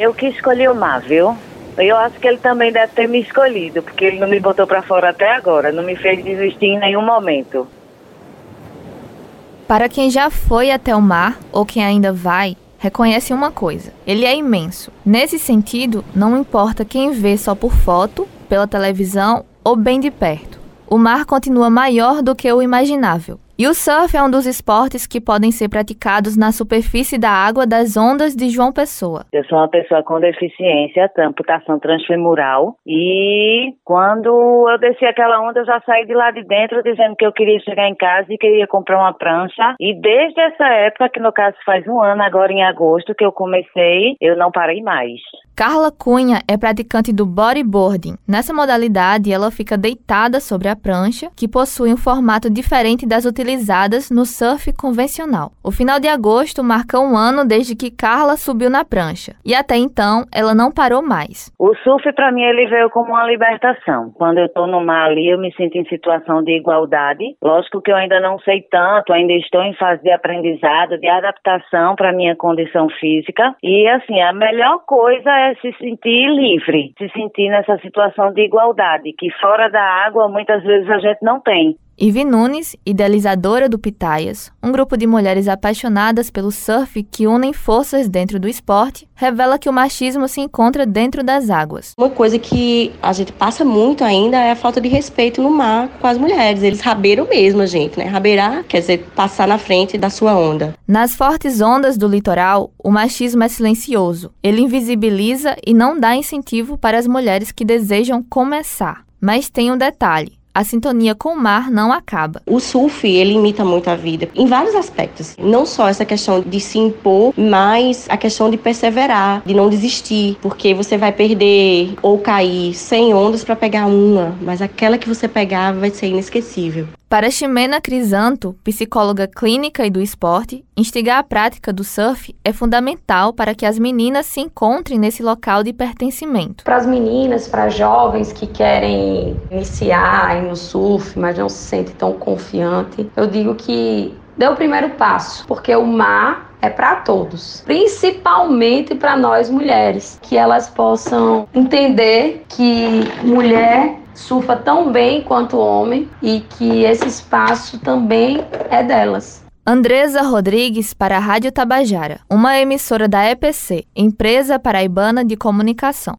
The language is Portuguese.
Eu que escolhi o mar, viu? Eu acho que ele também deve ter me escolhido, porque ele não me botou para fora até agora, não me fez desistir em nenhum momento. Para quem já foi até o mar ou quem ainda vai, reconhece uma coisa: ele é imenso. Nesse sentido, não importa quem vê só por foto, pela televisão ou bem de perto. O mar continua maior do que o imaginável e o surf é um dos esportes que podem ser praticados na superfície da água das ondas de João Pessoa. Eu sou uma pessoa com deficiência, amputação transfemoral, e quando eu desci aquela onda, eu já saí de lá de dentro dizendo que eu queria chegar em casa e queria comprar uma prancha. E desde essa época, que no caso faz um ano, agora em agosto, que eu comecei, eu não parei mais. Carla Cunha é praticante do bodyboarding. Nessa modalidade, ela fica deitada sobre a prancha, que possui um formato diferente das utilizadas no surf convencional. O final de agosto marca um ano desde que Carla subiu na prancha, e até então ela não parou mais. O surf para mim ele veio como uma libertação. Quando eu estou no mar ali, eu me sinto em situação de igualdade. Lógico que eu ainda não sei tanto, ainda estou em fase de aprendizado, de adaptação para minha condição física. E assim, a melhor coisa é se sentir livre, se sentir nessa situação de igualdade, que fora da água muitas vezes a gente não tem. Ivi Nunes, idealizadora do Pitaias, um grupo de mulheres apaixonadas pelo surf que unem forças dentro do esporte, revela que o machismo se encontra dentro das águas. Uma coisa que a gente passa muito ainda é a falta de respeito no mar com as mulheres. Eles rabeiram mesmo a gente, né? Rabeirar quer dizer passar na frente da sua onda. Nas fortes ondas do litoral, o machismo é silencioso. Ele invisibiliza e não dá incentivo para as mulheres que desejam começar. Mas tem um detalhe a sintonia com o mar não acaba. O surf, ele imita muito a vida em vários aspectos. Não só essa questão de se impor, mas a questão de perseverar, de não desistir, porque você vai perder ou cair 100 ondas para pegar uma, mas aquela que você pegar vai ser inesquecível. Para Ximena Crisanto, psicóloga clínica e do esporte, instigar a prática do surf é fundamental para que as meninas se encontrem nesse local de pertencimento. Para as meninas, para jovens que querem iniciar no surf, mas não se sentem tão confiante, eu digo que dê o primeiro passo, porque o mar é para todos, principalmente para nós mulheres, que elas possam entender que mulher surfa tão bem quanto o homem e que esse espaço também é delas. Andresa Rodrigues para a Rádio Tabajara, uma emissora da EPC, Empresa Paraibana de Comunicação.